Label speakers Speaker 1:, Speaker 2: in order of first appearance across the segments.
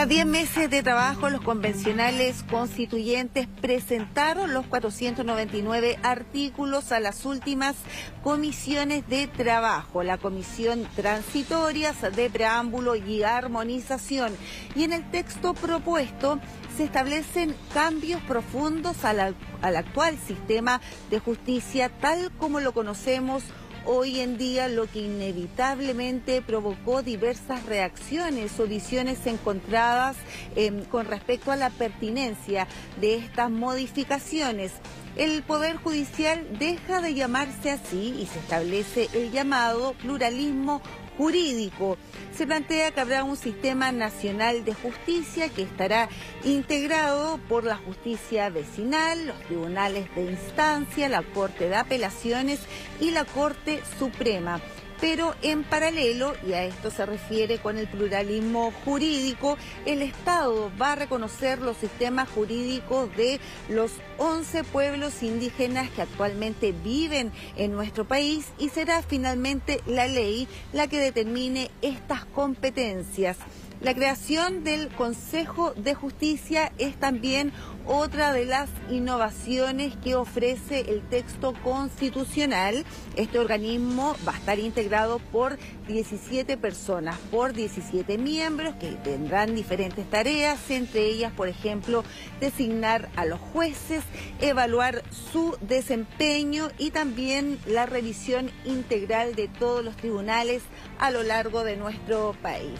Speaker 1: Tras 10 meses de trabajo, los convencionales constituyentes presentaron los 499 artículos a las últimas comisiones de trabajo, la comisión transitorias de preámbulo y armonización. Y en el texto propuesto se establecen cambios profundos al, al actual sistema de justicia tal como lo conocemos hoy en día, lo que inevitablemente provocó diversas reacciones o visiones encontradas em, con respecto a la pertinencia de estas modificaciones. El Poder Judicial deja de llamarse así y se establece el llamado pluralismo jurídico. Se plantea que habrá un sistema nacional de justicia que estará integrado por la justicia vecinal, los tribunales de instancia, la Corte de Apelaciones y la Corte Suprema pero en paralelo, y a esto se refiere con el pluralismo jurídico, el Estado va a reconocer los sistemas jurídicos de los 11 pueblos indígenas que actualmente viven en nuestro país y será finalmente la ley la que determine estas competencias. La creación del Consejo de Justicia es también otra de las innovaciones que ofrece el texto constitucional. Este organismo va a estar integrado por 17 personas, por 17 miembros que tendrán diferentes tareas, entre ellas, por ejemplo, designar a los jueces, evaluar su desempeño y también la revisión integral de todos los tribunales a lo largo de nuestro país.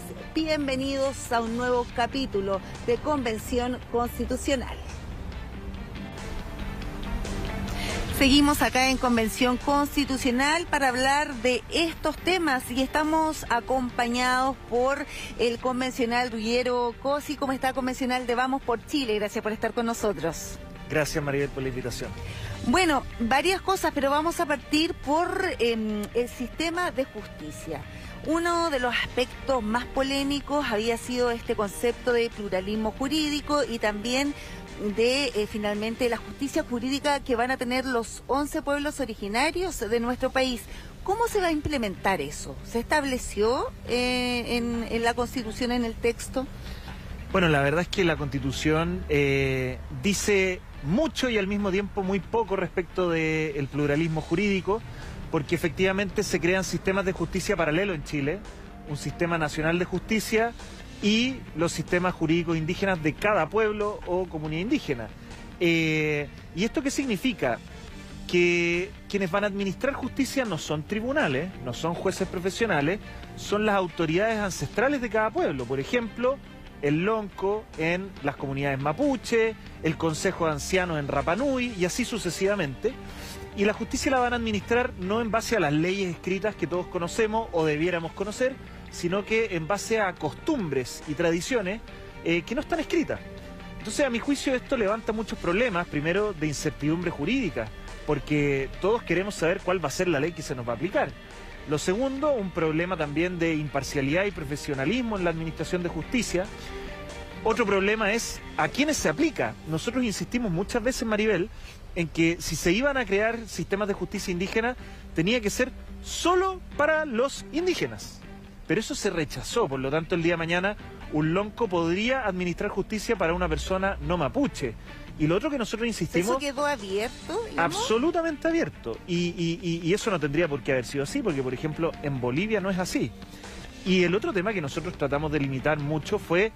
Speaker 1: Bienvenidos a un nuevo capítulo de Convención Constitucional. Seguimos acá en Convención Constitucional para hablar de estos temas y estamos acompañados por el convencional Ruggiero Cosi. ¿Cómo está convencional de Vamos por Chile? Gracias por estar con nosotros.
Speaker 2: Gracias Maribel por la invitación.
Speaker 1: Bueno, varias cosas, pero vamos a partir por em, el sistema de justicia. Uno de los aspectos más polémicos había sido este concepto de pluralismo jurídico y también de eh, finalmente la justicia jurídica que van a tener los 11 pueblos originarios de nuestro país. ¿Cómo se va a implementar eso? ¿Se estableció eh, en, la Constitución, en el texto?
Speaker 2: Bueno, la verdad es que la Constitución eh, dice mucho y al mismo tiempo muy poco respecto del pluralismo jurídico, porque efectivamente se crean sistemas de justicia paralelo en Chile, un sistema nacional de justicia y los sistemas jurídicos indígenas de cada pueblo o comunidad indígena. Eh, ¿Y esto qué significa? Que quienes van a administrar justicia no son tribunales, no son jueces profesionales, son las autoridades ancestrales de cada pueblo. Por ejemplo, el Lonco en las comunidades mapuche, el Consejo de Ancianos en Rapanui y así sucesivamente. Y la justicia la van a administrar no en base a las leyes escritas que todos conocemos o debiéramos conocer, sino que en base a costumbres y tradiciones eh, que no están escritas. Entonces, a mi juicio, esto levanta muchos problemas, primero de incertidumbre jurídica, porque todos queremos saber cuál va a ser la ley que se nos va a aplicar. Lo segundo, un problema también de imparcialidad y profesionalismo en la administración de justicia. Otro problema es a quiénes se aplica. Nosotros insistimos muchas veces, Maribel, en que si se iban a crear sistemas de justicia indígena, tenía que ser solo para los indígenas pero eso se rechazó, por lo tanto el día de mañana un lonco podría administrar justicia para una persona no mapuche. Y lo otro que nosotros insistimos...
Speaker 1: ¿Eso quedó abierto?
Speaker 2: Absolutamente abierto. Y, eso no tendría por qué haber sido así, porque por ejemplo en Bolivia no es así. Y el otro tema que nosotros tratamos de limitar mucho fue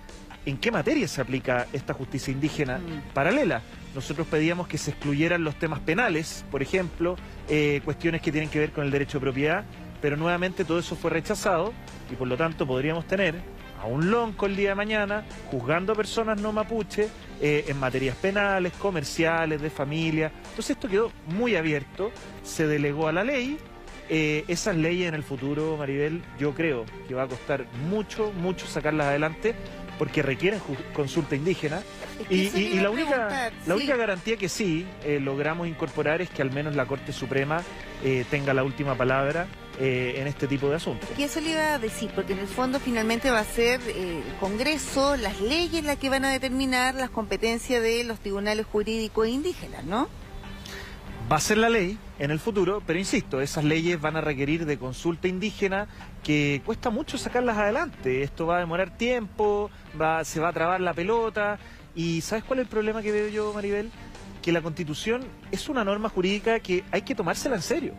Speaker 2: en qué materia se aplica esta justicia indígena mm. paralela. Nosotros pedíamos que se excluyeran los temas penales, por ejemplo, eh, cuestiones que tienen que ver con el derecho de propiedad, pero nuevamente todo eso fue rechazado y por lo tanto podríamos tener a un lonco el día de mañana juzgando a personas no mapuche eh, en materias penales, comerciales, de familia. Entonces esto quedó muy abierto, se delegó a la ley. Eh, esas leyes en el futuro, Maribel, yo creo que va a costar mucho, mucho sacarlas adelante porque requieren consulta indígena. Y, la, única, la única garantía que sí eh, logramos incorporar es que al menos la Corte Suprema tenga la última palabra eh, en este tipo de asuntos.
Speaker 1: Y eso le iba a decir, porque en el fondo finalmente va a ser eh, el Congreso, las leyes las que van a determinar las competencias de los tribunales jurídicos indígenas, ¿no?
Speaker 2: Va a ser la ley en el futuro, pero insisto, esas leyes van a requerir de consulta indígena que cuesta mucho sacarlas adelante. Esto va a demorar tiempo, se va a trabar la pelota. ¿Y sabes cuál es el problema que veo yo, Maribel? Que la constitución es una norma jurídica que hay que tomársela en serio.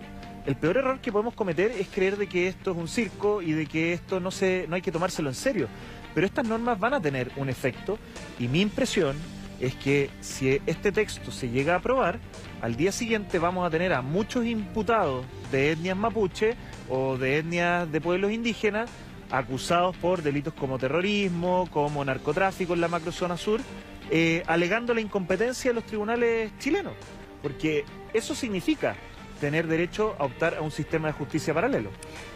Speaker 2: El peor error que podemos cometer es creer de que esto es un circo y de que esto no, se, no hay que tomárselo en serio. Pero estas normas van a tener un efecto y mi impresión es que si este texto se llega a aprobar, al día siguiente vamos a tener a muchos imputados de etnias mapuche o de etnias de pueblos indígenas acusados por delitos como terrorismo, como narcotráfico en la macrozona sur, eh, alegando la incompetencia de los tribunales chilenos. Porque eso significa tener derecho a optar a un sistema de justicia paralelo.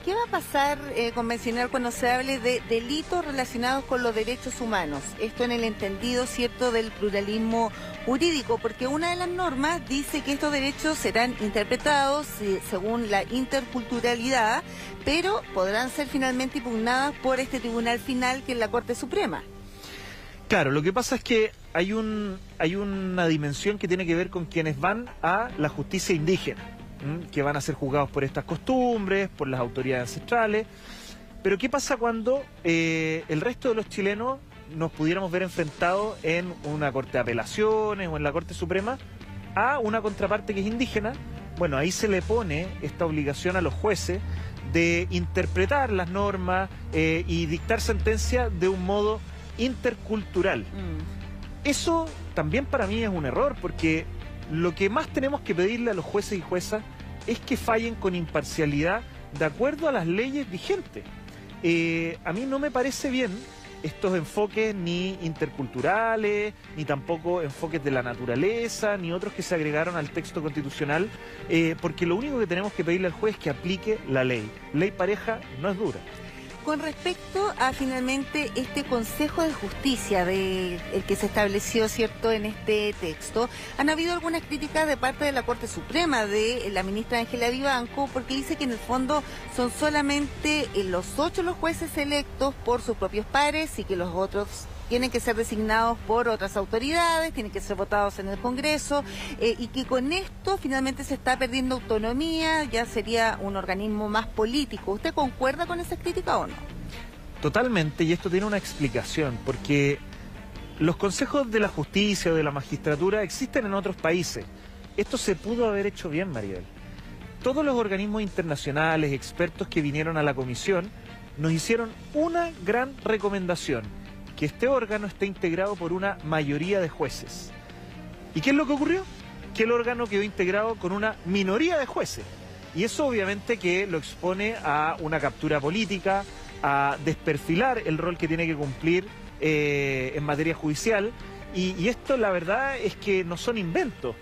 Speaker 1: ¿Qué va a pasar, eh, convencional, cuando se hable de delitos relacionados con los derechos humanos? Esto en el entendido, ¿cierto?, del pluralismo jurídico, porque una de las normas dice que estos derechos serán interpretados eh, según la interculturalidad, pero podrán ser finalmente impugnadas por este tribunal final que es la Corte Suprema.
Speaker 2: Claro, lo que pasa es que hay un hay una dimensión que tiene que ver con quienes van a la justicia indígena que van a ser juzgados por estas costumbres, por las autoridades ancestrales. Pero ¿qué pasa cuando eh, el resto de los chilenos nos pudiéramos ver enfrentados en una corte de apelaciones o en la Corte Suprema a una contraparte que es indígena? Bueno, ahí se le pone esta obligación a los jueces de interpretar las normas eh, y dictar sentencia de un modo intercultural. Mm. Eso también para mí es un error, porque lo que más tenemos que pedirle a los jueces y juezas es que fallen con imparcialidad de acuerdo a las leyes vigentes. Eh, a mí no me parece bien estos enfoques ni interculturales, ni tampoco enfoques de la naturaleza, ni otros que se agregaron al texto constitucional, eh, porque lo único que tenemos que pedirle al juez es que aplique la ley. Ley pareja no es dura.
Speaker 1: Con respecto a finalmente este Consejo de Justicia de, el que se estableció cierto en este texto, han habido algunas críticas de parte de la Corte Suprema de la ministra Ángela Vivanco porque dice que en el fondo son solamente eh, los ocho los jueces electos por sus propios pares y que los otros tienen que ser designados por otras autoridades, tienen que ser votados en el Congreso eh, y que con esto finalmente se está perdiendo autonomía, ya sería un organismo más político. ¿Usted concuerda con esa crítica o no?
Speaker 2: Totalmente, y esto tiene una explicación, porque los consejos de la justicia o de la magistratura existen en otros países. Esto se pudo haber hecho bien, Mariel. Todos los organismos internacionales, expertos que vinieron a la comisión, nos hicieron una gran recomendación que este órgano esté integrado por una mayoría de jueces. ¿Y qué es lo que ocurrió? Que el órgano quedó integrado con una minoría de jueces. Y eso obviamente que lo expone a una captura política, a desperfilar el rol que tiene que cumplir eh, en materia judicial. Y, esto la verdad es que no son inventos.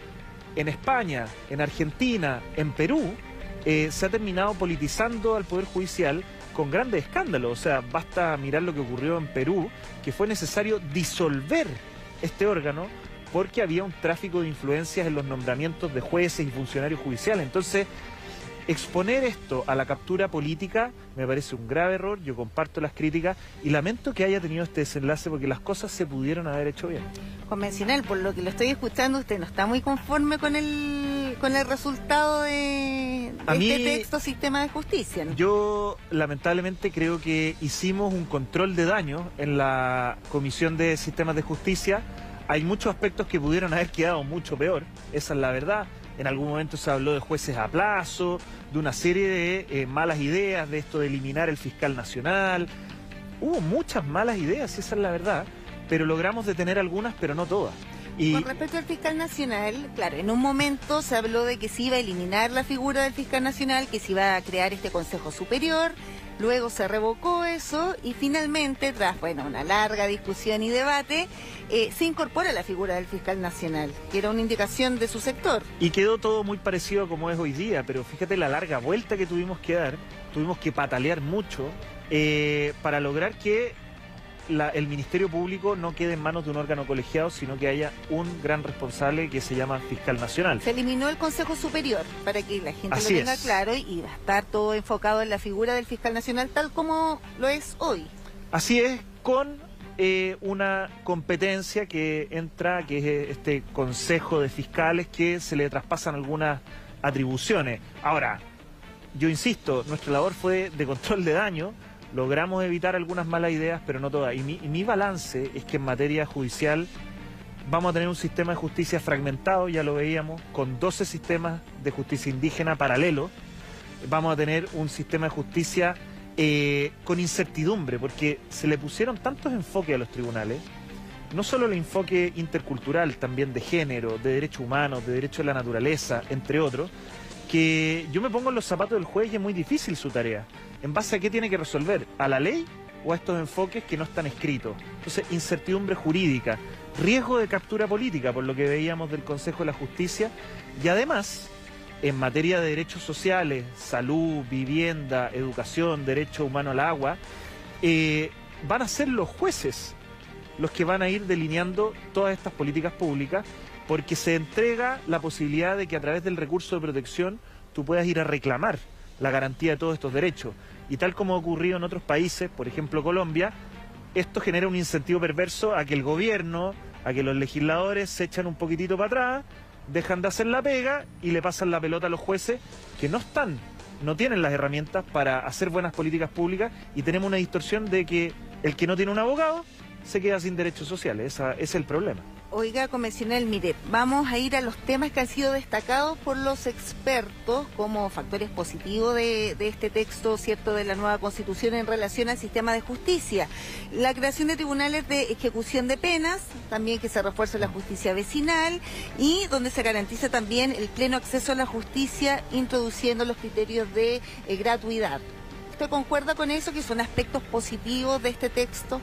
Speaker 2: En España, en Argentina, en Perú, eh, se ha terminado politizando al Poder Judicial con grandes escándalos. O sea, basta mirar lo que ocurrió en Perú, que fue necesario disolver este órgano porque había un tráfico de influencias en los nombramientos de jueces y funcionarios judiciales. Entonces, exponer esto a la captura política me parece un grave error, yo comparto las críticas y lamento que haya tenido este desenlace porque las cosas se pudieron haber hecho bien.
Speaker 1: Convencional, por lo que lo estoy escuchando, usted no está muy conforme con el con el resultado de, este texto sistema de justicia.
Speaker 2: Yo lamentablemente creo que hicimos un control de daño en la Comisión de Sistemas de Justicia. Hay muchos aspectos que pudieron haber quedado mucho peor, esa es la verdad. En algún momento se habló de jueces a plazo, de una serie de eh, malas ideas, de esto de eliminar el fiscal nacional. Hubo muchas malas ideas, esa es la verdad, pero logramos detener algunas, pero no todas.
Speaker 1: Con respecto al fiscal nacional, claro, en un momento se habló de que se iba a eliminar la figura del fiscal nacional, que se iba a crear este Consejo Superior, luego se revocó eso y finalmente, tras bueno, una larga discusión y debate, eh, se incorpora la figura del fiscal nacional, que era una indicación de su sector.
Speaker 2: Y quedó todo muy parecido a como es hoy día, pero fíjate la larga vuelta que tuvimos que dar, tuvimos que patalear mucho eh, para lograr que el Ministerio Público no quede en manos de un órgano colegiado, sino que haya un gran responsable que se llama Fiscal Nacional.
Speaker 1: Se eliminó el Consejo Superior para que la gente lo tenga claro y va a estar todo enfocado en la figura del Fiscal Nacional tal como lo es hoy.
Speaker 2: Así es, con eh, una competencia que entra, que es este consejo de fiscales que se le traspasan algunas atribuciones. Ahora, yo insisto, nuestra labor fue de control de daño, logramos evitar algunas malas ideas, pero no todas. Y mi, y mi balance es que en materia judicial vamos a tener un sistema de justicia fragmentado, ya lo veíamos, con 12 sistemas de justicia indígena paralelos. Vamos a tener un sistema de justicia eh, con incertidumbre, porque se le pusieron tantos enfoques a los tribunales, no solo el enfoque intercultural, también de género, de derechos humanos, de derechos de la naturaleza, entre otros, que yo me pongo en los zapatos del juez y es muy difícil su tarea. ¿En base a qué tiene que resolver? ¿A la ley o a estos enfoques que no están escritos? Entonces, incertidumbre jurídica, riesgo de captura política, por lo que veíamos del Consejo de la Justicia, y además en materia de derechos sociales, salud, vivienda, educación, derecho humano al agua, eh, van a ser los jueces los que van a ir delineando todas estas políticas públicas, porque se entrega la posibilidad de que a través del recurso de protección tú puedas ir a reclamar la garantía de todos estos derechos. Y tal como ha ocurrido en otros países, por ejemplo Colombia, esto genera un incentivo perverso a que el gobierno, a que los legisladores se echan un poquitito para atrás dejan de hacer la pega y le pasan la pelota a los jueces que no están, no tienen las herramientas para hacer buenas políticas públicas y tenemos una distorsión de que el que no tiene un abogado se queda sin derechos sociales. ese es el problema.
Speaker 1: Oiga, convencional, mire, vamos a ir a los temas que han sido destacados por los expertos como factores positivos de, este texto, ¿cierto?, de la nueva constitución en relación al sistema de justicia. La creación de tribunales de ejecución de penas, también que se refuerce la justicia vecinal y donde se garantiza también el pleno acceso a la justicia introduciendo los criterios de eh, gratuidad. ¿Usted concuerda con eso, que son aspectos positivos de este texto?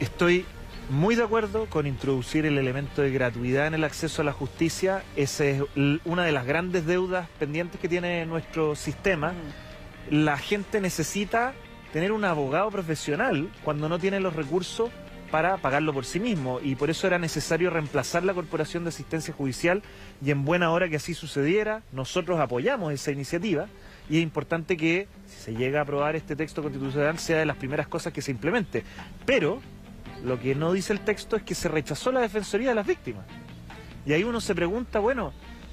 Speaker 2: Estoy muy de acuerdo con introducir el elemento de gratuidad en el acceso a la justicia. Esa es una de las grandes deudas pendientes que tiene nuestro sistema. Mm. La gente necesita tener un abogado profesional cuando no tiene los recursos para pagarlo por sí mismo y por eso era necesario reemplazar la Corporación de Asistencia Judicial y en buena hora que así sucediera, nosotros apoyamos esa iniciativa y es importante que si se llega a aprobar este texto constitucional sea de las primeras cosas que se implemente. Pero lo que no dice el texto es que se rechazó la defensoría de las víctimas. Y ahí uno se pregunta, bueno,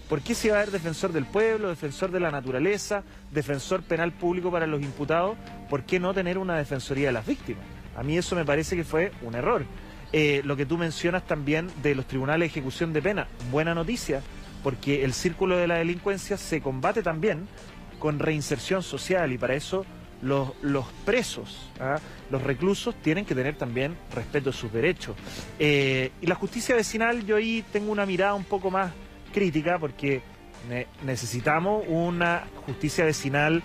Speaker 2: ¿por qué se va a haber defensor del pueblo, defensor de la naturaleza, defensor penal público para los imputados? ¿Por qué no tener una defensoría de las víctimas? A mí eso me parece que fue un error. Eh, lo que tú mencionas también de los tribunales de ejecución de pena, buena noticia, porque el círculo de la delincuencia se combate también con reinserción social y para eso los, presos, ¿ah? los reclusos tienen que tener también respeto a sus derechos. Eh, y la justicia vecinal, yo ahí tengo una mirada un poco más crítica porque necesitamos una justicia vecinal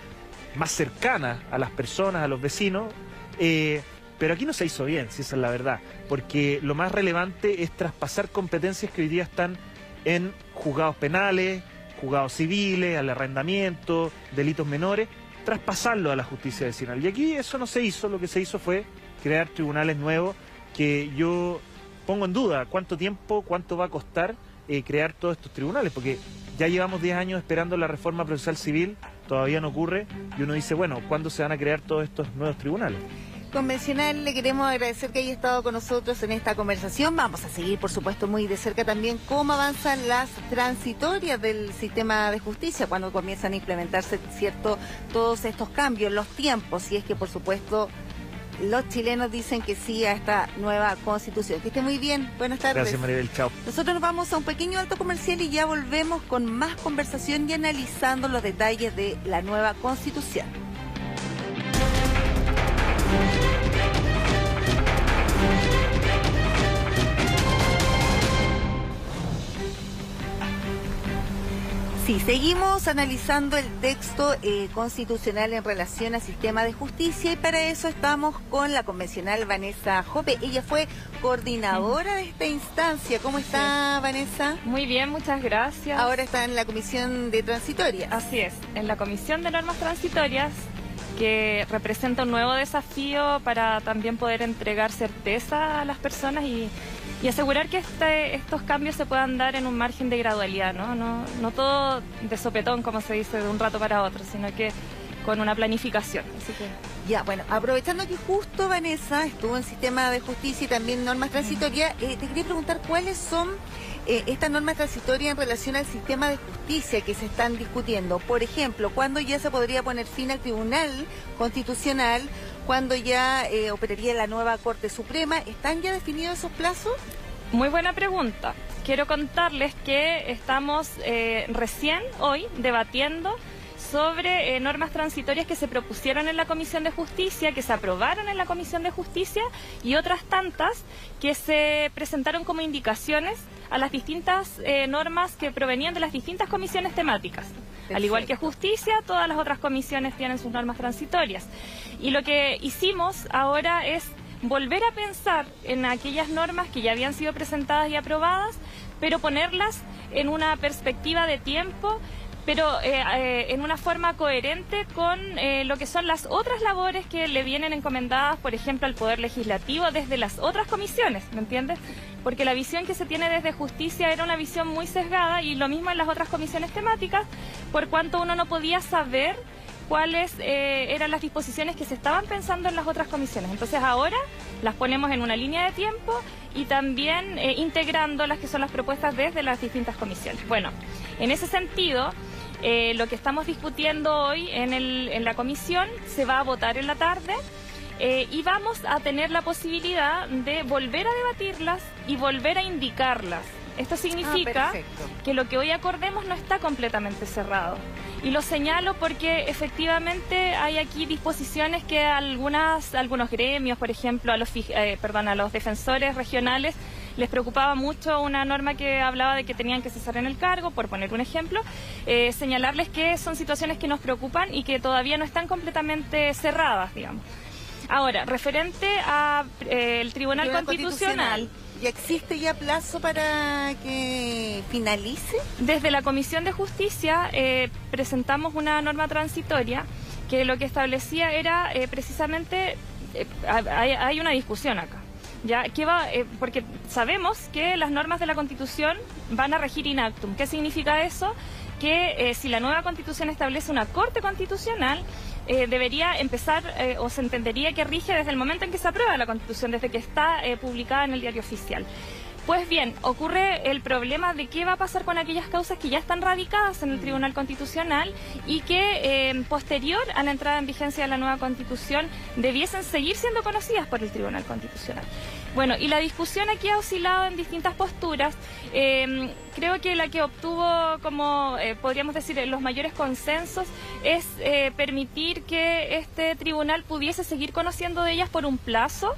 Speaker 2: más cercana a las personas, a los vecinos. Eh, pero aquí no se hizo bien, si esa es la verdad, porque lo más relevante es traspasar competencias que hoy día están en juzgados penales, juzgados civiles, al arrendamiento, delitos menores, traspasarlo a la justicia vecinal. Y aquí eso no se hizo, lo que se hizo fue crear tribunales nuevos que yo pongo en duda cuánto tiempo, cuánto va a costar eh, crear todos estos tribunales, porque ya llevamos 10 años esperando la reforma procesal civil, todavía no ocurre, y uno dice, bueno, ¿cuándo se van a crear todos estos nuevos tribunales?
Speaker 1: Convencional, le queremos agradecer que haya estado con nosotros en esta conversación. Vamos a seguir, por supuesto, muy de cerca también cómo avanzan las transitorias del sistema de justicia cuando comienzan a implementarse, cierto, todos estos cambios, los tiempos, y es que, por supuesto, los chilenos dicen que sí a esta nueva constitución. Que esté muy bien. Buenas tardes.
Speaker 2: Gracias, Maribel. Chao.
Speaker 1: Nosotros nos vamos a un pequeño alto comercial y ya volvemos con más conversación y analizando los detalles de la nueva constitución. Sí, seguimos analizando el texto eh, constitucional en relación al sistema de justicia y para eso estamos con la convencional Vanessa Jope. Ella fue coordinadora de esta instancia. ¿Cómo está, Vanessa?
Speaker 3: Muy bien, muchas gracias.
Speaker 1: Ahora está en la comisión de transitorias.
Speaker 3: Así es, en la comisión de normas transitorias que representa un nuevo desafío para también poder entregar certeza a las personas y y asegurar que este, estos cambios se puedan dar en un margen de gradualidad, ¿no? ¿no? No todo de sopetón, como se dice, de un rato para otro, sino que con una planificación. Así que...
Speaker 1: Ya, bueno, aprovechando que justo Vanessa estuvo en sistema de justicia y también normas transitorias, eh, te quería preguntar cuáles son eh, estas normas transitorias en relación al sistema de justicia que se están discutiendo. Por ejemplo, ¿cuándo ya se podría poner fin al Tribunal Constitucional? ¿Cuándo ya eh, operaría la nueva Corte Suprema? ¿Están ya definidos esos plazos?
Speaker 3: Muy buena pregunta. Quiero contarles que estamos eh, recién hoy debatiendo sobre eh, normas transitorias que se propusieron en la Comisión de Justicia, que se aprobaron en la Comisión de Justicia y otras tantas que se presentaron como indicaciones a las distintas eh, normas que provenían de las distintas comisiones temáticas. Al igual que justicia, todas las otras comisiones tienen sus normas transitorias. Y lo que hicimos ahora es volver a pensar en aquellas normas que ya habían sido presentadas y aprobadas, pero ponerlas en una perspectiva de tiempo pero eh, eh, en una forma coherente con eh, lo que son las otras labores que le vienen encomendadas, por ejemplo, al Poder Legislativo desde las otras comisiones, ¿me entiendes? Porque la visión que se tiene desde justicia era una visión muy sesgada y lo mismo en las otras comisiones temáticas, por cuanto uno no podía saber cuáles eran las disposiciones que se estaban pensando en las otras comisiones. Entonces ahora las ponemos en una línea de tiempo y también integrando las que son las propuestas desde las distintas comisiones. Bueno, en ese sentido, eh, lo que estamos discutiendo hoy en, el, en, la comisión se va a votar en la tarde eh, y vamos a tener la posibilidad de volver a debatirlas y volver a indicarlas. Esto significa ah, que lo que hoy acordemos no está completamente cerrado. Y lo señalo porque efectivamente hay aquí disposiciones que algunas, algunos gremios, por ejemplo, a los, eh, perdón, a los defensores regionales, les preocupaba mucho una norma que hablaba de que tenían que cesar en el cargo, por poner un ejemplo, eh, señalarles que son situaciones que nos preocupan y que todavía no están completamente cerradas, digamos. Ahora, referente al eh, Tribunal, Constitucional,
Speaker 1: ¿Y existe ya plazo para que finalice?
Speaker 3: Desde la Comisión de Justicia eh, presentamos una norma transitoria que lo que establecía era precisamente, hay, una discusión acá. ¿Ya? ¿Qué va? Eh, porque sabemos que las normas de la Constitución van a regir inactum. ¿Qué significa eso? Que eh, si la nueva Constitución establece una Corte Constitucional, eh, debería empezar o se entendería que rige desde el momento en que se aprueba la Constitución, desde que está publicada en el diario oficial. Pues bien, ocurre el problema de qué va a pasar con aquellas causas que ya están radicadas en el Tribunal Constitucional y que eh, posterior a la entrada en vigencia de la nueva Constitución debiesen seguir siendo conocidas por el Tribunal Constitucional. Bueno, y la discusión aquí ha oscilado en distintas posturas. Em, creo que la que obtuvo, como eh, podríamos decir, los mayores consensos es eh, permitir que este tribunal pudiese seguir conociendo de ellas por un plazo.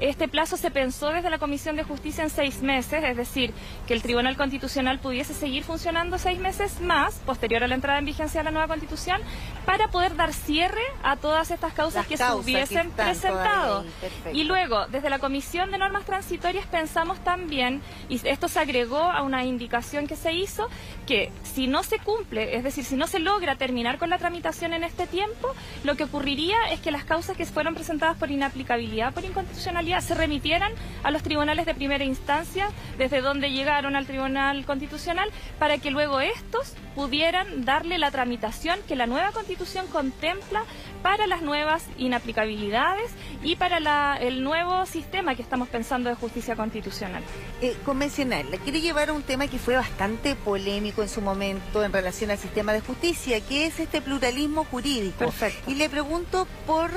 Speaker 3: Este plazo se pensó desde la Comisión de Justicia en seis meses, es decir, que el Tribunal Constitucional pudiese seguir funcionando seis meses más, posterior a la entrada en vigencia de la nueva Constitución, para poder dar cierre a todas estas causas que se hubiesen presentado. Y luego, desde la Comisión de Normas Transitorias pensamos también, y esto se agregó a una indicación que se hizo, que si no se cumple, es decir, si no se logra terminar con la tramitación en este tiempo, lo que ocurriría es que las causas que fueron presentadas por inaplicabilidad, por inconstitucionalidad, se remitieran a los tribunales de primera instancia, desde donde llegaron al Tribunal Constitucional, para que luego estos pudieran darle la tramitación que la nueva Constitución contempla para las nuevas inaplicabilidades y para el nuevo sistema que estamos pensando de justicia constitucional.
Speaker 1: Eh, convencional, le quiere llevar a un tema que fue bastante polémico en su momento en relación al sistema de justicia, que es este pluralismo jurídico.
Speaker 3: Perfecto.
Speaker 1: Y le pregunto por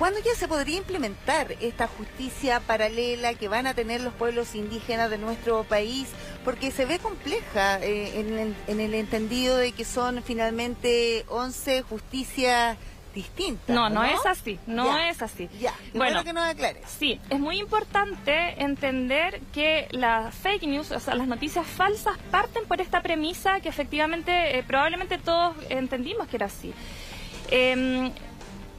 Speaker 1: ¿Cuándo ya se podría implementar esta justicia paralela que van a tener los pueblos indígenas de nuestro país? Porque se ve compleja eh, en, el, entendido de que son finalmente 11 justicias distintas.
Speaker 3: No, no, es así, no es así.
Speaker 1: Ya, bueno que nos aclares.
Speaker 3: Sí, es muy importante entender que las fake news, o sea, las noticias falsas parten por esta premisa que efectivamente, eh, probablemente todos entendimos que era así. Em,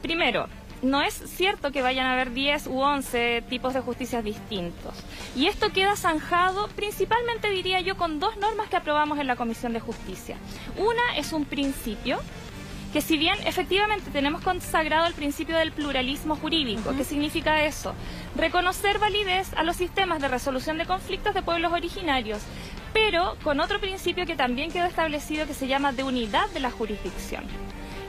Speaker 3: primero, no es cierto que vayan a haber 10 u 11 tipos de justicias distintos. Y esto queda zanjado principalmente, diría yo, con dos normas que aprobamos en la Comisión de Justicia. Una es un principio que si bien efectivamente tenemos consagrado el principio del pluralismo jurídico, ¿qué significa eso? Reconocer validez a los sistemas de resolución de conflictos de pueblos originarios, pero con otro principio que también quedó establecido que se llama de unidad de la jurisdicción.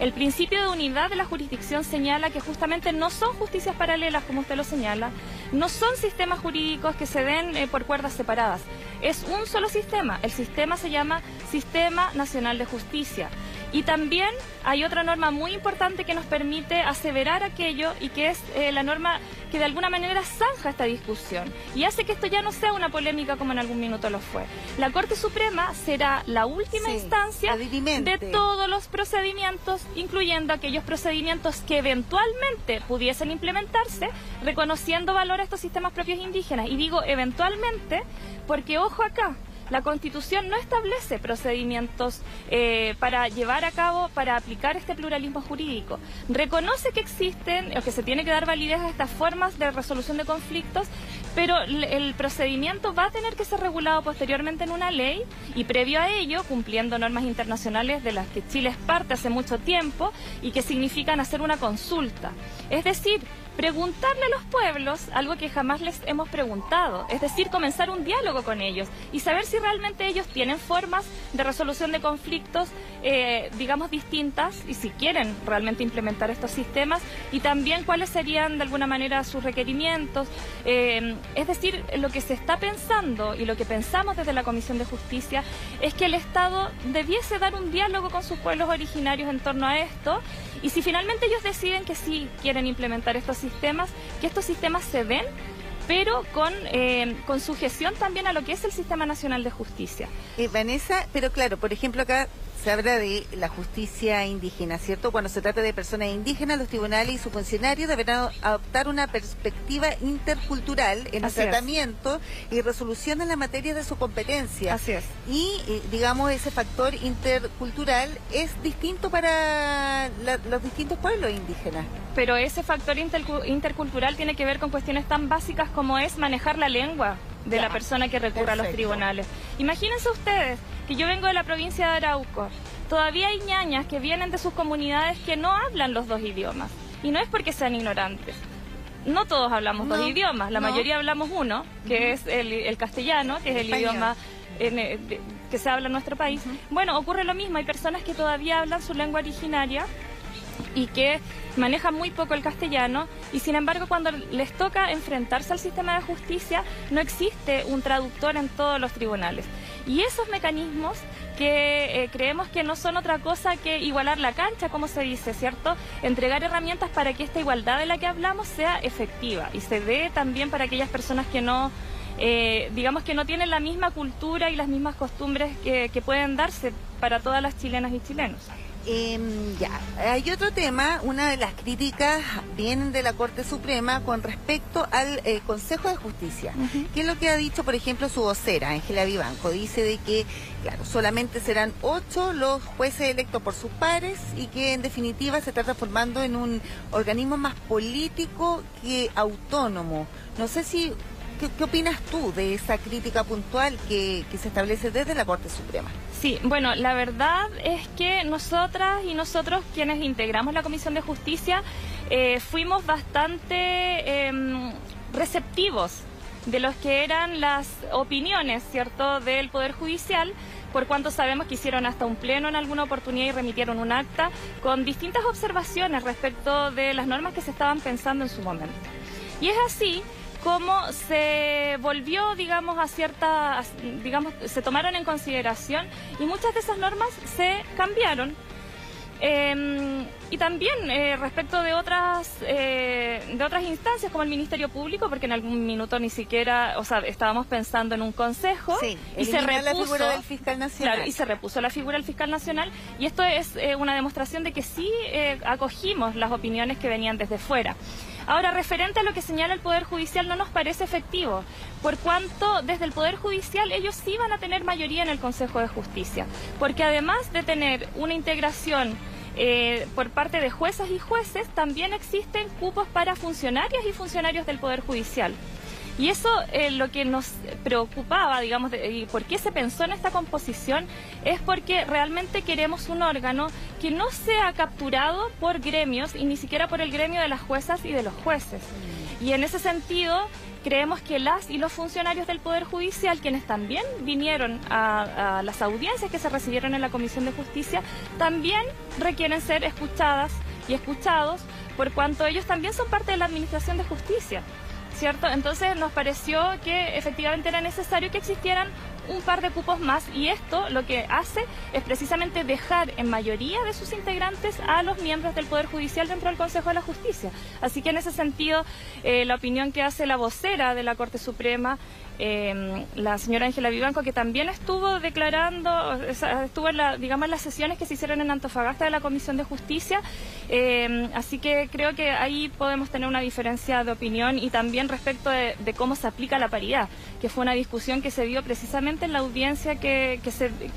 Speaker 3: El principio de unidad de la jurisdicción señala que justamente no son justicias paralelas, como usted lo señala, no son sistemas jurídicos que se den eh, por cuerdas separadas. Es un solo sistema. El sistema se llama Sistema Nacional de Justicia. Y también hay otra norma muy importante que nos permite aseverar aquello y que es eh, la norma que de alguna manera zanja esta discusión y hace que esto ya no sea una polémica como en algún minuto lo fue. La Corte Suprema será la última instancia de todos los procedimientos, incluyendo aquellos procedimientos que eventualmente pudiesen implementarse, reconociendo valor a estos sistemas propios indígenas. Y digo eventualmente porque, ojo acá, la Constitución no establece procedimientos eh, para llevar a cabo, para aplicar este pluralismo jurídico. Reconoce que existen o que se tiene que dar validez a estas formas de resolución de conflictos, pero el procedimiento va a tener que ser regulado posteriormente en una ley y previo a ello, cumpliendo normas internacionales de las que Chile es parte hace mucho tiempo y que significan hacer una consulta. Es decir, preguntarle a los pueblos algo que jamás les hemos preguntado, es decir, comenzar un diálogo con ellos y saber si realmente ellos tienen formas de resolución de conflictos, eh, digamos, distintas y si quieren realmente implementar estos sistemas y también cuáles serían de alguna manera sus requerimientos. Eh, es decir, lo que se está pensando y lo que pensamos desde la Comisión de Justicia es que el Estado debiese dar un diálogo con sus pueblos originarios en torno a esto y si finalmente ellos deciden que sí quieren implementar estos sistemas, que estos sistemas se den pero con, eh, con sujeción también a lo que es el Sistema Nacional de Justicia.
Speaker 1: Eh, Vanessa, pero claro, por ejemplo, acá se habla de la justicia indígena, ¿cierto? Cuando se trata de personas indígenas, los tribunales y sus funcionarios deberán adoptar una perspectiva intercultural en el tratamiento y resolución en la materia de su competencia.
Speaker 3: Así es.
Speaker 1: Y, eh, digamos, ese factor intercultural es distinto para los distintos pueblos indígenas.
Speaker 3: Pero ese factor intercultural tiene que ver con cuestiones tan básicas como es manejar la lengua de la persona que recurra a los tribunales. Imagínense ustedes que yo vengo de la provincia de Arauco. Todavía hay ñañas que vienen de sus comunidades que no hablan los dos idiomas. Y no es porque sean ignorantes. No todos hablamos dos idiomas, la mayoría hablamos uno, que es el, castellano, que es el idioma eh, que se habla en nuestro país. Bueno, ocurre lo mismo, hay personas que todavía hablan su lengua originaria y que manejan muy poco el castellano y sin embargo cuando les toca enfrentarse al sistema de justicia no existe un traductor en todos los tribunales. Y esos mecanismos que eh, creemos que no son otra cosa que igualar la cancha, como se dice, ¿cierto? Entregar herramientas para que esta igualdad de la que hablamos sea efectiva y se dé también para aquellas personas que no, eh, digamos que no tienen la misma cultura y las mismas costumbres que pueden darse para todas las chilenas y chilenos.
Speaker 1: Eh, ya, hay otro tema, una de las críticas vienen de la Corte Suprema con respecto al eh, Consejo de Justicia, que es lo que ha dicho, por ejemplo, su vocera, Ángela Vivanco, dice de que, claro, solamente serán ocho los jueces electos por sus pares y que en definitiva se está transformando en un organismo más político que autónomo. No sé si ¿Qué, opinas tú de esa crítica puntual que, se establece desde la Corte Suprema?
Speaker 3: Sí, bueno, la verdad es que nosotras y nosotros quienes integramos la Comisión de Justicia eh, fuimos bastante em, receptivos de los que eran las opiniones, ¿cierto?, del Poder Judicial, por cuanto sabemos que hicieron hasta un pleno en alguna oportunidad y remitieron un acta con distintas observaciones respecto de las normas que se estaban pensando en su momento. Y es así cómo se volvió, digamos, a ciertas, digamos, se tomaron en consideración y muchas de esas normas se cambiaron. Em, y también eh, respecto de otras eh, de otras instancias como el Ministerio Público, porque en algún minuto ni siquiera, o sea, estábamos pensando en un consejo
Speaker 1: y se repuso la figura del fiscal nacional.
Speaker 3: y se repuso la figura del fiscal nacional y esto es eh, una demostración de que sí acogimos las opiniones que venían desde fuera. Ahora, referente a lo que señala el Poder Judicial, no nos parece efectivo, por cuanto desde el Poder Judicial ellos sí van a tener mayoría en el Consejo de Justicia, porque además de tener una integración eh, por parte de juezas y jueces, también existen cupos para funcionarias y funcionarios del Poder Judicial. Y eso eh, lo que nos preocupaba, digamos, y por qué se pensó en esta composición, es porque realmente queremos un órgano que no sea capturado por gremios y ni siquiera por el gremio de las juezas y de los jueces. Y en ese sentido, creemos que las y los funcionarios del Poder Judicial, quienes también vinieron a, a las audiencias que se recibieron en la Comisión de Justicia, también requieren ser escuchadas y escuchados por cuanto ellos también son parte de la Administración de Justicia. ¿Cierto? Entonces nos pareció que efectivamente era necesario que existieran un par de cupos más y esto lo que hace es precisamente dejar en mayoría de sus integrantes a los miembros del Poder Judicial dentro del Consejo de la Justicia. Así que en ese sentido, eh, la opinión que hace la vocera de la Corte Suprema eh, la señora Ángela Vivanco, que también estuvo declarando, estuvo en la, digamos, las sesiones que se hicieron en Antofagasta de la Comisión de Justicia. Eh, así que creo que ahí podemos tener una diferencia de opinión y también respecto de, cómo se aplica la paridad, que fue una discusión que se dio precisamente en la audiencia que,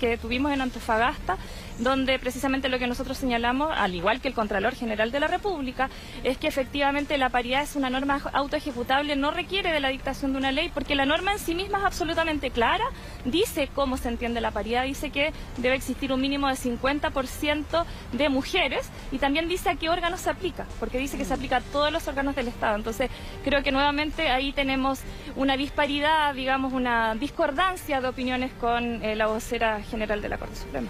Speaker 3: que tuvimos en Antofagasta, donde precisamente lo que nosotros señalamos, al igual que el Contralor General de la República, es que efectivamente la paridad es una norma autoejecutable, no requiere de la dictación de una ley, porque la norma en sí misma es absolutamente clara, dice cómo se entiende la paridad, dice que debe existir un mínimo de 50% de mujeres y también dice a qué órganos se aplica, porque dice que se aplica a todos los órganos del Estado. Entonces, creo que nuevamente ahí tenemos una disparidad, digamos, una discordancia de opiniones con eh, la vocera general de la Corte Suprema.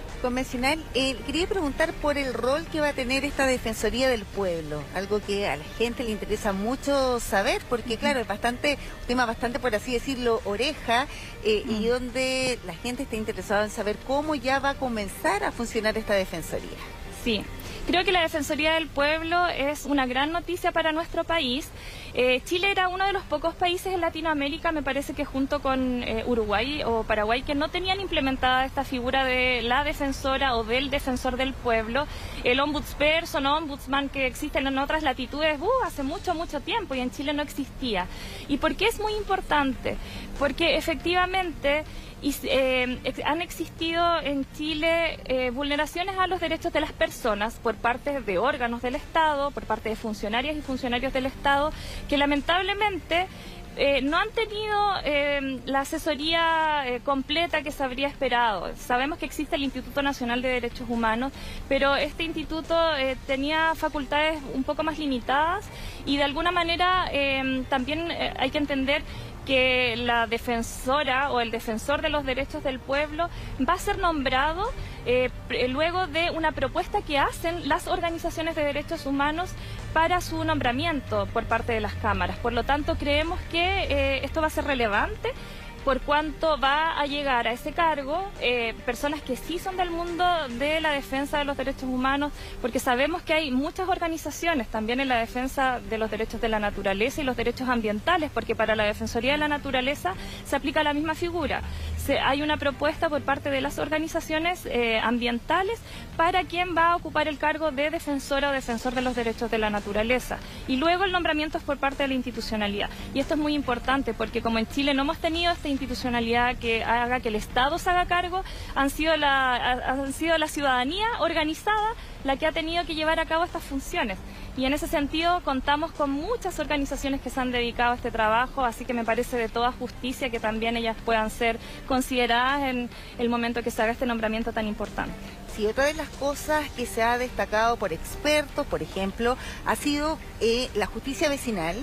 Speaker 1: Eh, quería preguntar por el rol que va a tener esta Defensoría del Pueblo, algo que a la gente le interesa mucho saber, porque claro, es bastante, un tema bastante, por así decirlo, oreja, eh, y donde la gente está interesada en saber cómo ya va a comenzar a funcionar esta Defensoría.
Speaker 3: Sí, Creo que la Defensoría del Pueblo es una gran noticia para nuestro país. Eh, Chile era uno de los pocos países en Latinoamérica, me parece que junto con eh, Uruguay o Paraguay, que no tenían implementada esta figura de la defensora o del defensor del pueblo. El ombudsperson o ombudsman que existen en otras latitudes uh, hace mucho, mucho tiempo y en Chile no existía. ¿Y por qué es muy importante? Porque efectivamente eh, han existido en Chile eh, vulneraciones a los derechos de las personas por parte de órganos del Estado, por parte de funcionarias y funcionarios del Estado, que lamentablemente eh, no han tenido la asesoría completa que se habría esperado. Sabemos que existe el Instituto Nacional de Derechos Humanos, pero este instituto tenía facultades un poco más limitadas y de alguna manera también hay que entender que la defensora o el defensor de los derechos del pueblo va a ser nombrado eh, luego de una propuesta que hacen las organizaciones de derechos humanos para su nombramiento por parte de las cámaras. Por lo tanto, creemos que eh, esto va a ser relevante por cuanto va a llegar a ese cargo eh, personas que sí son del mundo de la defensa de los derechos humanos, porque sabemos que hay muchas organizaciones también en la defensa de los derechos de la naturaleza y los derechos ambientales, porque para la Defensoría de la Naturaleza se aplica la misma figura. hay una propuesta por parte de las organizaciones eh, ambientales para quien va a ocupar el cargo de defensora o defensor de los derechos de la naturaleza. Y luego el nombramiento es por parte de la institucionalidad. Y esto es muy importante porque como en Chile no hemos tenido este institucionalidad que haga que el Estado se haga cargo, han sido la, han sido la ciudadanía organizada la que ha tenido que llevar a cabo estas funciones. Y en ese sentido contamos con muchas organizaciones que se han dedicado a este trabajo, así que me parece de toda justicia que también ellas puedan ser consideradas en el momento que se haga este nombramiento tan importante.
Speaker 1: Sí, otra de las cosas que se ha destacado por expertos, por ejemplo, ha sido eh, la justicia vecinal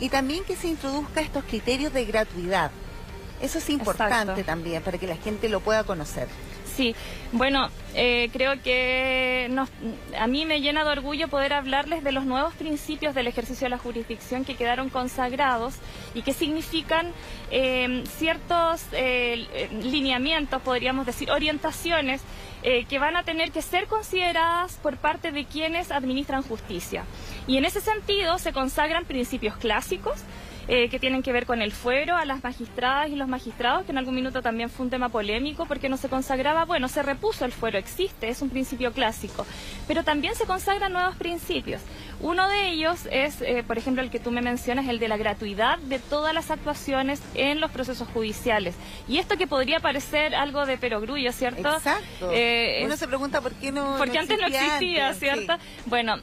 Speaker 1: y también que se introduzca estos criterios de gratuidad. Eso es importante también para que la gente lo pueda conocer.
Speaker 3: Sí, bueno, eh, creo que a mí me llena de orgullo poder hablarles de los nuevos principios del ejercicio de la jurisdicción que quedaron consagrados y que significan eh, ciertos eh, lineamientos, podríamos decir, orientaciones que van a tener que ser consideradas por parte de quienes administran justicia. Y en ese sentido se consagran principios clásicos eh, que tienen que ver con el fuero a las magistradas y los magistrados, que en algún minuto también fue un tema polémico porque no se consagraba, bueno, se repuso el fuero, existe, es un principio clásico, pero también se consagran nuevos principios. Uno de ellos es, eh, por ejemplo, el que tú me mencionas, el de la gratuidad de todas las actuaciones en los procesos judiciales. Y esto que podría parecer algo de perogrullo, ¿cierto?
Speaker 1: Exacto. Eh, Uno se pregunta por qué no.
Speaker 3: Porque antes no existía, ¿cierto? Bueno,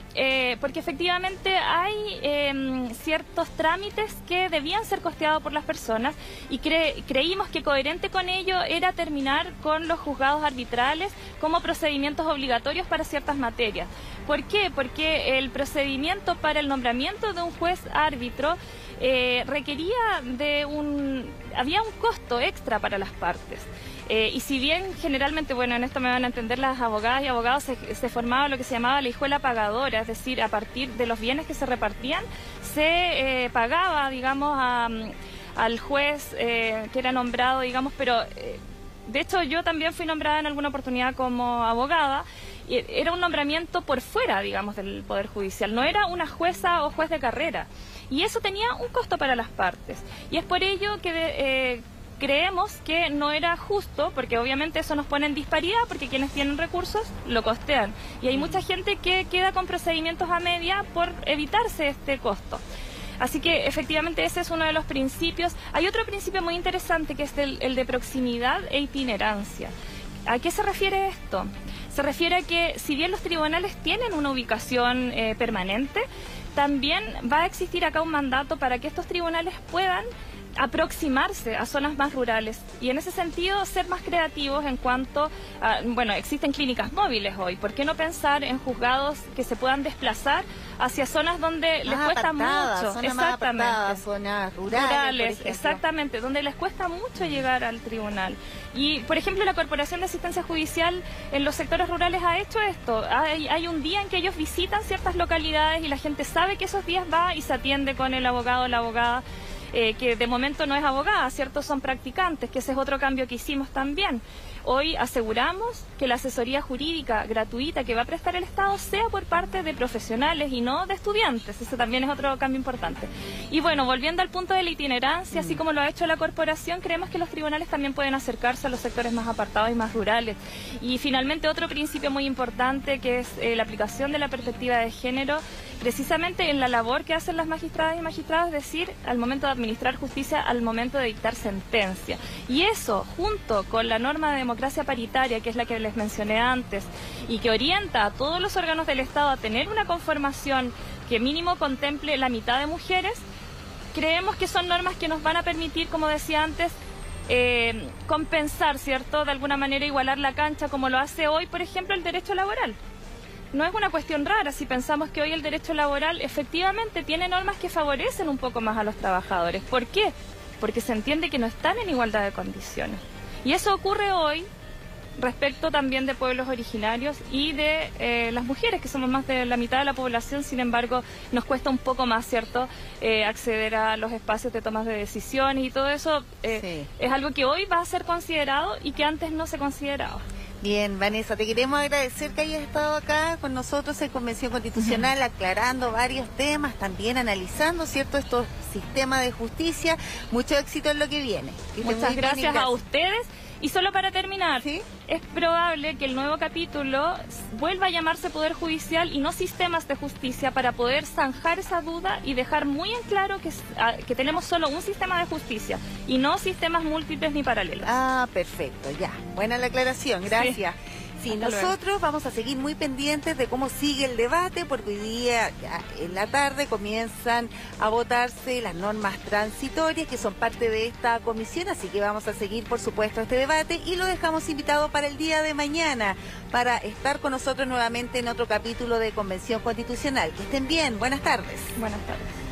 Speaker 3: porque efectivamente hay em, ciertos trámites que debían ser costeados por las personas y creímos que coherente con ello era terminar con los juzgados arbitrales como procedimientos obligatorios para ciertas materias. ¿Por qué? Porque el procedimiento para el nombramiento de un juez árbitro eh, requería de un... había un costo extra para las partes. Eh, y si bien generalmente, bueno, en esto me van a entender las abogadas y abogados, se, formaba lo que se llamaba la hijuela pagadora, es decir, a partir de los bienes que se repartían, se eh, pagaba, digamos, al juez que era nombrado, digamos, pero de hecho yo también fui nombrada en alguna oportunidad como abogada era un nombramiento por fuera, digamos, del Poder Judicial, no era una jueza o juez de carrera. Y eso tenía un costo para las partes. Y es por ello que eh, creemos que no era justo, porque obviamente eso nos pone en disparidad, porque quienes tienen recursos lo costean. Y hay mucha gente que queda con procedimientos a media por evitarse este costo. Así que efectivamente ese es uno de los principios. Hay otro principio muy interesante que es el de proximidad e itinerancia. ¿A qué se refiere esto? Se refiere a que si bien los tribunales tienen una ubicación eh, permanente, también va a existir acá un mandato para que estos tribunales puedan aproximarse a zonas más rurales. Y en ese sentido ser más creativos en cuanto a, bueno, existen clínicas móviles hoy, ¿por qué no pensar en juzgados que se puedan desplazar hacia zonas donde les cuesta mucho,
Speaker 1: exactamente, zonas rurales,
Speaker 3: exactamente, donde les cuesta mucho llegar al tribunal. Y, por ejemplo, la Corporación de Asistencia Judicial en los sectores rurales ha hecho esto. Hay, hay un día en que ellos visitan ciertas localidades y la gente sabe que esos días va y se atiende con el abogado o la abogada eh, que de momento no es abogada, ¿cierto? Son practicantes, que ese es otro cambio que hicimos también. Hoy aseguramos que la asesoría jurídica gratuita que va a prestar el Estado sea por parte de profesionales y no de estudiantes. Ese también es otro cambio importante. Y bueno, volviendo al punto de la itinerancia, así como lo ha hecho la corporación, creemos que los tribunales también pueden acercarse a los sectores más apartados y más rurales. Y finalmente otro principio muy importante que es eh, la aplicación de la perspectiva de género precisamente en la labor que hacen las magistradas y magistrados, es decir, al momento de administrar justicia, al momento de dictar sentencia. Y eso, junto con la norma de democracia paritaria, que es la que les mencioné antes, y que orienta a todos los órganos del Estado a tener una conformación que mínimo contemple la mitad de mujeres, creemos que son normas que nos van a permitir, como decía antes, eh, compensar, ¿cierto? De alguna manera igualar la cancha como lo hace hoy, por ejemplo, el derecho laboral no es una cuestión rara si pensamos que hoy el derecho laboral efectivamente tiene normas que favorecen un poco más a los trabajadores. ¿Por qué? Porque se entiende que no están en igualdad de condiciones. Y eso ocurre hoy respecto también de pueblos originarios y de eh, las mujeres, que somos más de la mitad de la población, sin embargo, nos cuesta un poco más, ¿cierto?, eh, acceder a los espacios de tomas de decisiones y todo eso eh, es algo que hoy va a ser considerado y que antes no se consideraba.
Speaker 1: Bien, Vanessa, te queremos agradecer que hayas estado acá con nosotros en Convención Constitucional, aclarando varios temas, también analizando, ¿cierto?, estos sistemas de justicia. Mucho éxito en lo que viene.
Speaker 3: Muchas gracias a ustedes y solo para terminar, es probable que el nuevo capítulo vuelva a llamarse Poder Judicial y no sistemas de justicia para poder zanjar esa duda y dejar muy en claro que, ah, que tenemos solo un sistema de justicia y no sistemas múltiples ni paralelos.
Speaker 1: Ah, perfecto, ya. Buena la aclaración, gracias. Sí, nosotros vamos a seguir muy pendientes de cómo sigue el debate, porque hoy día, en la tarde, comienzan a votarse las normas transitorias que son parte de esta comisión, así que vamos a seguir, por supuesto, este debate y lo dejamos invitado para el día de mañana, para estar con nosotros nuevamente en otro capítulo de Convención Constitucional. Que estén bien, buenas tardes.
Speaker 3: Buenas tardes.